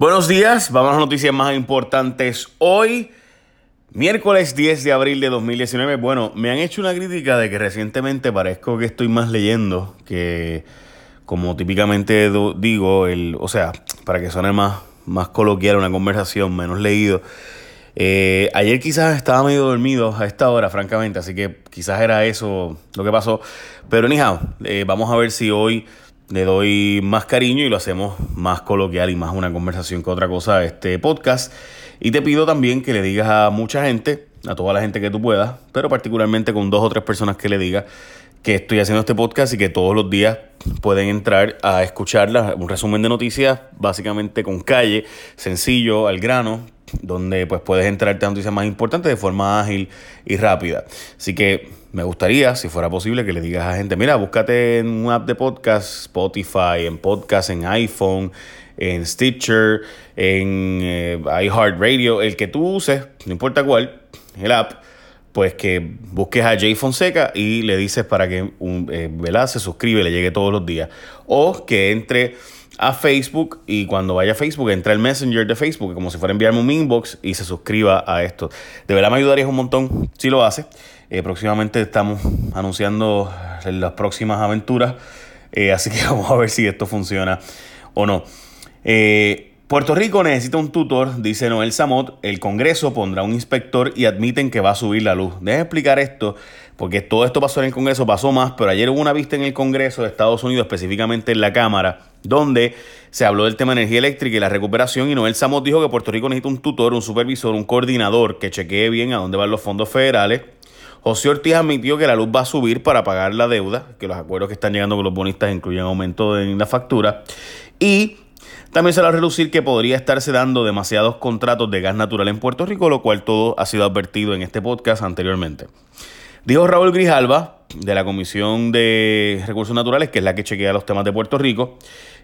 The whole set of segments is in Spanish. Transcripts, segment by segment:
Buenos días, vamos a las noticias más importantes hoy. Miércoles 10 de abril de 2019. Bueno, me han hecho una crítica de que recientemente parezco que estoy más leyendo que, como típicamente digo, el, o sea, para que suene más, más coloquial una conversación, menos leído. Eh, ayer quizás estaba medio dormido a esta hora, francamente, así que quizás era eso lo que pasó. Pero anyhow, eh, vamos a ver si hoy le doy más cariño y lo hacemos más coloquial y más una conversación que otra cosa a este podcast. Y te pido también que le digas a mucha gente, a toda la gente que tú puedas, pero particularmente con dos o tres personas que le digas que estoy haciendo este podcast y que todos los días pueden entrar a escucharla, un resumen de noticias básicamente con calle, sencillo, al grano, donde pues puedes enterarte a noticias más importantes de forma ágil y rápida. Así que me gustaría, si fuera posible, que le digas a gente, mira, búscate en un app de podcast, Spotify, en podcast, en iPhone, en Stitcher, en eh, iHeartRadio, el que tú uses, no importa cuál, el app, pues que busques a Jay Fonseca y le dices para que un, eh, se suscribe, le llegue todos los días. O que entre a Facebook y cuando vaya a Facebook entra el Messenger de Facebook, como si fuera a enviarme un inbox y se suscriba a esto. De verdad me ayudaría un montón si lo hace. Eh, próximamente estamos anunciando las próximas aventuras, eh, así que vamos a ver si esto funciona o no. Eh, Puerto Rico necesita un tutor, dice Noel Samot. El Congreso pondrá un inspector y admiten que va a subir la luz. Deja explicar esto, porque todo esto pasó en el Congreso, pasó más, pero ayer hubo una vista en el Congreso de Estados Unidos, específicamente en la Cámara, donde se habló del tema de energía eléctrica y la recuperación. Y Noel Samot dijo que Puerto Rico necesita un tutor, un supervisor, un coordinador que chequee bien a dónde van los fondos federales. José Ortiz admitió que la luz va a subir para pagar la deuda, que los acuerdos que están llegando con los bonistas incluyen aumento en la factura. Y también se va a relucir que podría estarse dando demasiados contratos de gas natural en Puerto Rico, lo cual todo ha sido advertido en este podcast anteriormente. Dijo Raúl Grijalva, de la Comisión de Recursos Naturales, que es la que chequea los temas de Puerto Rico,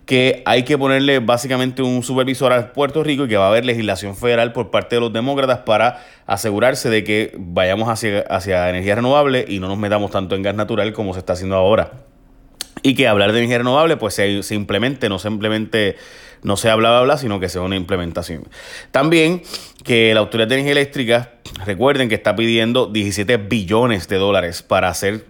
que hay que ponerle básicamente un supervisor a Puerto Rico y que va a haber legislación federal por parte de los demócratas para asegurarse de que vayamos hacia, hacia energía renovable y no nos metamos tanto en gas natural como se está haciendo ahora. Y que hablar de energía renovable pues se, se implemente, no simplemente no sea bla bla bla, sino que sea una implementación. También que la Autoridad de Energía Eléctrica, recuerden que está pidiendo 17 billones de dólares para hacer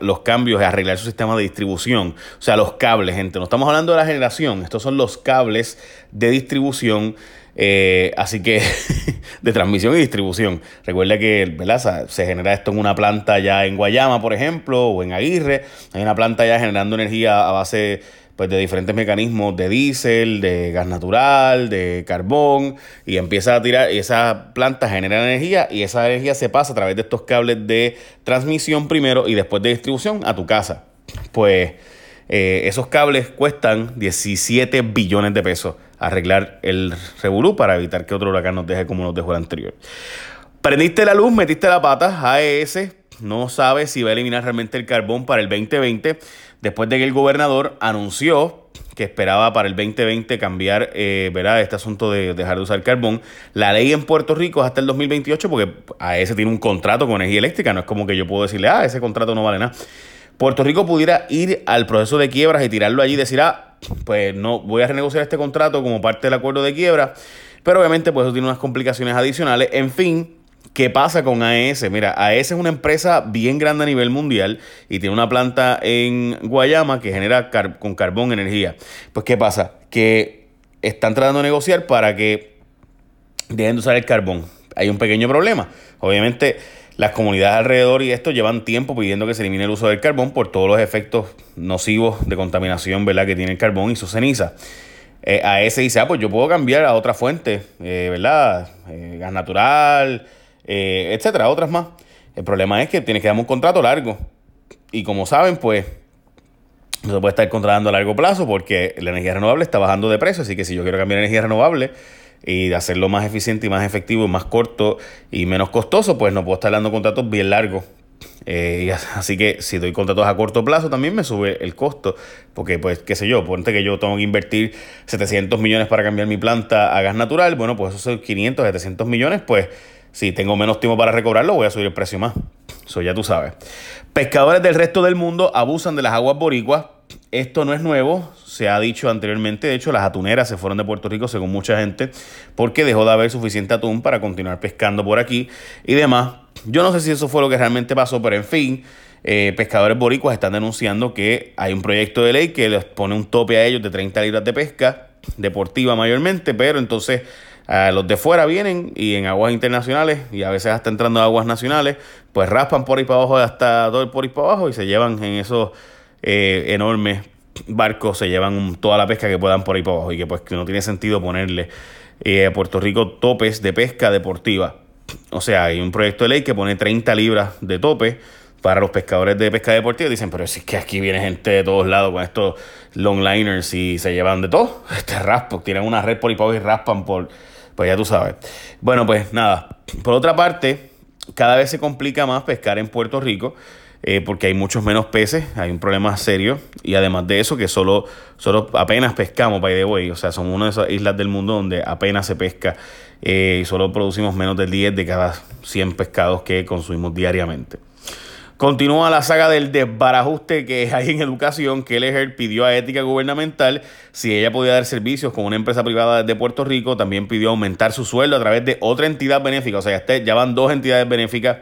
los cambios y arreglar su sistema de distribución. O sea, los cables, gente. No estamos hablando de la generación, estos son los cables de distribución. Eh, así que de transmisión y distribución. Recuerda que ¿verdad? se genera esto en una planta ya en Guayama, por ejemplo, o en Aguirre. Hay una planta ya generando energía a base pues de diferentes mecanismos de diésel, de gas natural, de carbón, y empieza a tirar, y esa planta genera energía y esa energía se pasa a través de estos cables de transmisión primero y después de distribución a tu casa. Pues eh, esos cables cuestan 17 billones de pesos arreglar el revolú para evitar que otro huracán nos deje como nos dejó el anterior. Prendiste la luz, metiste la pata, AES no sabe si va a eliminar realmente el carbón para el 2020 después de que el gobernador anunció que esperaba para el 2020 cambiar eh, ¿verdad? este asunto de dejar de usar carbón. La ley en Puerto Rico es hasta el 2028 porque a ese tiene un contrato con energía eléctrica, no es como que yo puedo decirle, ah, ese contrato no vale nada. Puerto Rico pudiera ir al proceso de quiebras y tirarlo allí y decir, ah, pues no, voy a renegociar este contrato como parte del acuerdo de quiebra, pero obviamente pues eso tiene unas complicaciones adicionales. En fin, ¿Qué pasa con AES? Mira, AES es una empresa bien grande a nivel mundial y tiene una planta en Guayama que genera con carbón energía. Pues, ¿qué pasa? Que están tratando de negociar para que dejen de usar el carbón. Hay un pequeño problema. Obviamente, las comunidades alrededor y esto llevan tiempo pidiendo que se elimine el uso del carbón por todos los efectos nocivos de contaminación ¿verdad? que tiene el carbón y su ceniza. Eh, AES dice, ah, pues yo puedo cambiar a otra fuente, eh, ¿verdad? Eh, gas natural, eh, etcétera, otras más. El problema es que tienes que dar un contrato largo. Y como saben, pues no se puede estar contratando a largo plazo porque la energía renovable está bajando de precio. Así que si yo quiero cambiar energía renovable y hacerlo más eficiente y más efectivo y más corto y menos costoso, pues no puedo estar dando contratos bien largos. Eh, así que si doy contratos a corto plazo también me sube el costo, porque pues qué sé yo, ponte que yo tengo que invertir 700 millones para cambiar mi planta a gas natural, bueno pues esos son 500, 700 millones, pues si tengo menos tiempo para recobrarlo, voy a subir el precio más. Eso ya tú sabes. Pescadores del resto del mundo abusan de las aguas boricuas esto no es nuevo, se ha dicho anteriormente, de hecho las atuneras se fueron de Puerto Rico según mucha gente porque dejó de haber suficiente atún para continuar pescando por aquí y demás. Yo no sé si eso fue lo que realmente pasó, pero en fin, eh, pescadores boricuas están denunciando que hay un proyecto de ley que les pone un tope a ellos de 30 libras de pesca, deportiva mayormente, pero entonces los de fuera vienen y en aguas internacionales y a veces hasta entrando a aguas nacionales, pues raspan por ahí para abajo hasta todo el por ahí para abajo y se llevan en esos eh, enormes barcos, se llevan toda la pesca que puedan por ahí para abajo y que pues no tiene sentido ponerle eh, a Puerto Rico topes de pesca deportiva. O sea, hay un proyecto de ley que pone 30 libras de tope para los pescadores de pesca deportiva. Dicen, pero es que aquí viene gente de todos lados con estos longliners y se llevan de todo. Este raspo, tienen una red por ahí para abajo y raspan por... Pues ya tú sabes. Bueno, pues nada. Por otra parte, cada vez se complica más pescar en Puerto Rico. Eh, porque hay muchos menos peces, hay un problema serio y además de eso que solo, solo apenas pescamos, by the way, o sea, somos una de esas islas del mundo donde apenas se pesca eh, y solo producimos menos del 10 de cada 100 pescados que consumimos diariamente. Continúa la saga del desbarajuste que hay en educación. Kelleher pidió a Ética Gubernamental si ella podía dar servicios con una empresa privada de Puerto Rico. También pidió aumentar su sueldo a través de otra entidad benéfica. O sea, ya van dos entidades benéficas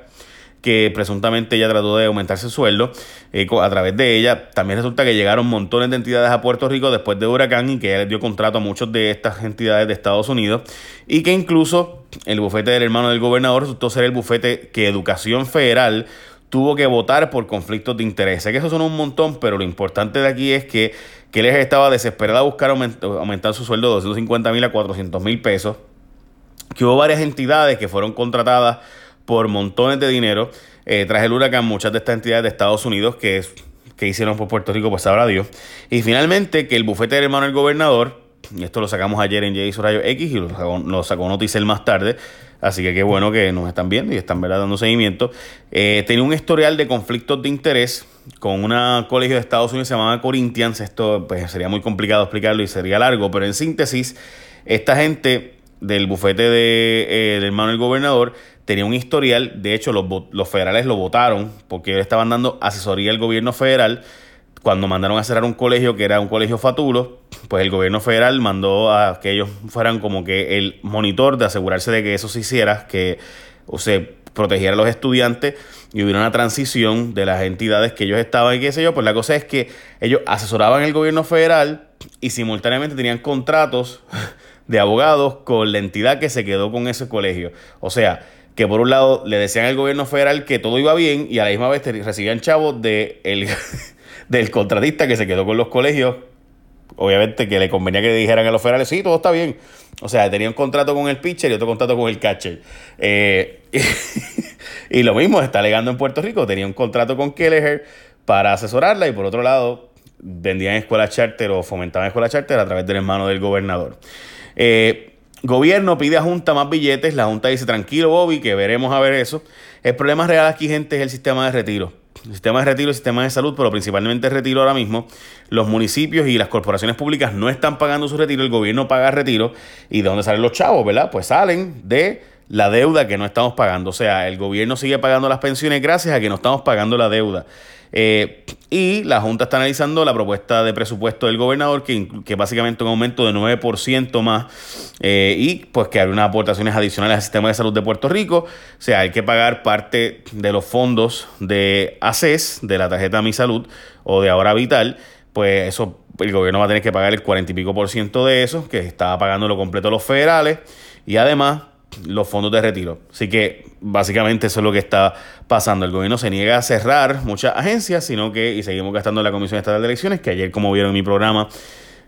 que presuntamente ella trató de aumentarse el sueldo eh, a través de ella. También resulta que llegaron montones de entidades a Puerto Rico después de Huracán y que ella les dio contrato a muchas de estas entidades de Estados Unidos y que incluso el bufete del hermano del gobernador resultó ser el bufete que Educación Federal tuvo que votar por conflictos de interés. Sé que eso son un montón, pero lo importante de aquí es que, él estaba desesperado a buscar aumentar, su sueldo de 250 mil a 400 mil pesos, que hubo varias entidades que fueron contratadas por montones de dinero. Eh, tras el huracán, muchas de estas entidades de Estados Unidos que, que hicieron por Puerto Rico, pues sabrá Dios. Y finalmente, que el bufete del hermano del gobernador, y esto lo sacamos ayer en J. Rayo X y lo sacó Noticel más tarde, así que qué bueno que nos están viendo y están dando seguimiento. Eh, tenía un historial de conflictos de interés con un colegio de Estados Unidos llamaba Corinthians. Esto pues, sería muy complicado explicarlo y sería largo, pero en síntesis, esta gente del bufete de, eh, del hermano del gobernador tenía un historial, de hecho los, los federales lo votaron porque ellos estaban dando asesoría al gobierno federal. Cuando mandaron a cerrar un colegio que era un colegio fatulo, pues el gobierno federal mandó a que ellos fueran como que el monitor de asegurarse de que eso se hiciera, que o se protegiera a los estudiantes y hubiera una transición de las entidades que ellos estaban y qué sé yo. Pues la cosa es que ellos asesoraban el gobierno federal y simultáneamente tenían contratos de abogados con la entidad que se quedó con ese colegio. O sea, que por un lado le decían al gobierno federal que todo iba bien y a la misma vez recibían chavos de el, del contratista que se quedó con los colegios. Obviamente que le convenía que le dijeran a los federales, sí, todo está bien. O sea, tenía un contrato con el pitcher y otro contrato con el catcher. Eh, y, lo mismo está alegando en Puerto Rico. Tenía un contrato con Kelleher para asesorarla y por otro lado vendían escuelas charter o fomentaban escuelas charter a través del hermano del gobernador. Eh, Gobierno pide a Junta más billetes. La Junta dice, tranquilo, Bobby, que veremos a ver eso. El problema real aquí, gente, es el sistema de retiro. Sistema de retiro, el sistema de salud, pero principalmente retiro ahora mismo. Los municipios y las corporaciones públicas no están pagando su retiro, el gobierno paga retiro. ¿Y de dónde salen los chavos, verdad? Pues salen de la deuda que no estamos pagando. O sea, el gobierno sigue pagando las pensiones gracias a que no estamos pagando la deuda. Eh, y la Junta está analizando la propuesta de presupuesto del gobernador, que, que básicamente un aumento de 9% más, eh, y pues que hay unas aportaciones adicionales al sistema de salud de Puerto Rico. O sea, hay que pagar parte de los fondos de ACES, de la tarjeta Mi Salud o de Ahora Vital, pues eso el gobierno va a tener que pagar el 40 y pico por ciento de eso, que estaba pagando lo completo los federales, y además los fondos de retiro. Así que básicamente eso es lo que está pasando. El gobierno se niega a cerrar muchas agencias, sino que, y seguimos gastando la Comisión Estatal de Elecciones, que ayer, como vieron en mi programa,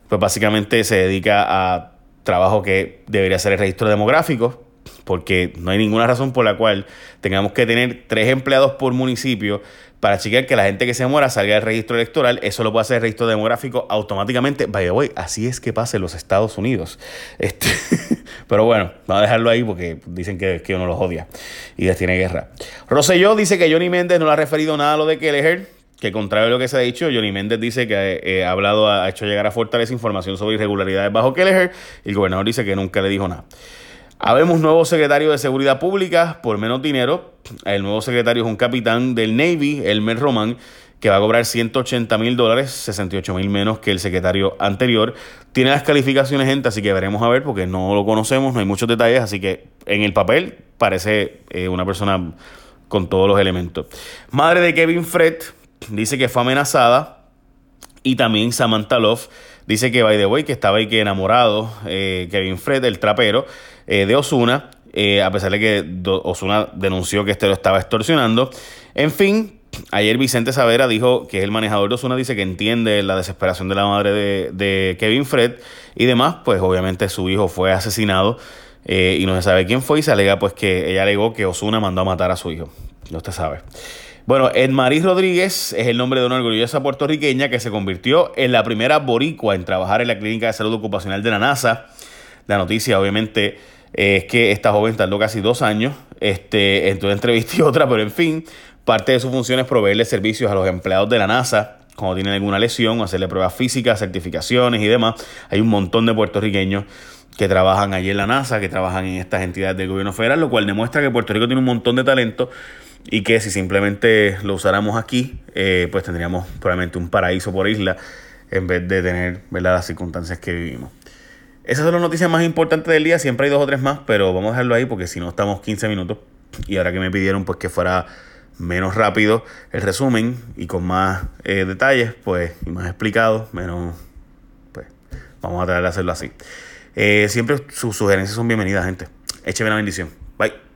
pues básicamente se dedica a trabajo que debería ser el registro demográfico, porque no hay ninguna razón por la cual tengamos que tener tres empleados por municipio para chequear que la gente que se muera salga del registro electoral. Eso lo puede hacer el registro demográfico automáticamente. By the así es que pasa en los Estados Unidos. Este, pero bueno, vamos a dejarlo ahí porque dicen que, que uno los odia y les tiene guerra. Rosselló dice que Johnny Méndez no le ha referido nada a lo de Kelleher. Que contrario a lo que se ha dicho, Johnny Méndez dice que eh, ha hablado, ha hecho llegar a Fortaleza información sobre irregularidades bajo Kelleher y el gobernador dice que nunca le dijo nada. Habemos nuevo secretario de Seguridad Pública por menos dinero. El nuevo secretario es un capitán del Navy, Elmer Román, que va a cobrar 180 mil dólares, 68 mil menos que el secretario anterior. Tiene las calificaciones, gente, así que veremos a ver, porque no lo conocemos, no hay muchos detalles, así que en el papel parece eh, una persona con todos los elementos. Madre de Kevin Fred dice que fue amenazada y también Samantha Love dice que, by the way, que estaba ahí que enamorado eh, Kevin Fred, el trapero, eh, de Osuna, a pesar de que Osuna denunció que este lo estaba extorsionando. En fin, Ayer Vicente Savera dijo que es el manejador de Osuna, dice que entiende la desesperación de la madre de, Kevin Fred y demás, pues obviamente su hijo fue asesinado eh, y no se sabe quién fue y se alega pues que ella alegó que Osuna mandó a matar a su hijo, no usted sabe. Bueno, Edmarí Rodríguez es el nombre de una orgullosa puertorriqueña que se convirtió en la primera boricua en trabajar en la clínica de salud ocupacional de la NASA. La noticia obviamente es que esta joven tardó casi dos años este, entre una entrevista otra, pero en fin, Parte de su función es proveerle servicios a los empleados de la NASA cuando tienen alguna lesión, hacerle pruebas físicas, certificaciones y demás. Hay un montón de puertorriqueños que trabajan allí en la NASA, que trabajan en estas entidades del gobierno federal, lo cual demuestra que Puerto Rico tiene un montón de talento y que si simplemente lo usáramos aquí, eh, pues tendríamos probablemente un paraíso por isla en vez de tener las circunstancias que vivimos. Esas son las noticias más importantes del día, siempre hay dos o tres más, pero vamos a dejarlo ahí porque si no estamos 15 minutos y ahora que me pidieron pues que fuera menos rápido el resumen y con más eh, detalles, pues, y más explicado, menos, pues, vamos a tratar de hacerlo así. Eh, siempre sus sugerencias son bienvenidas, gente. Écheme la bendición. Bye.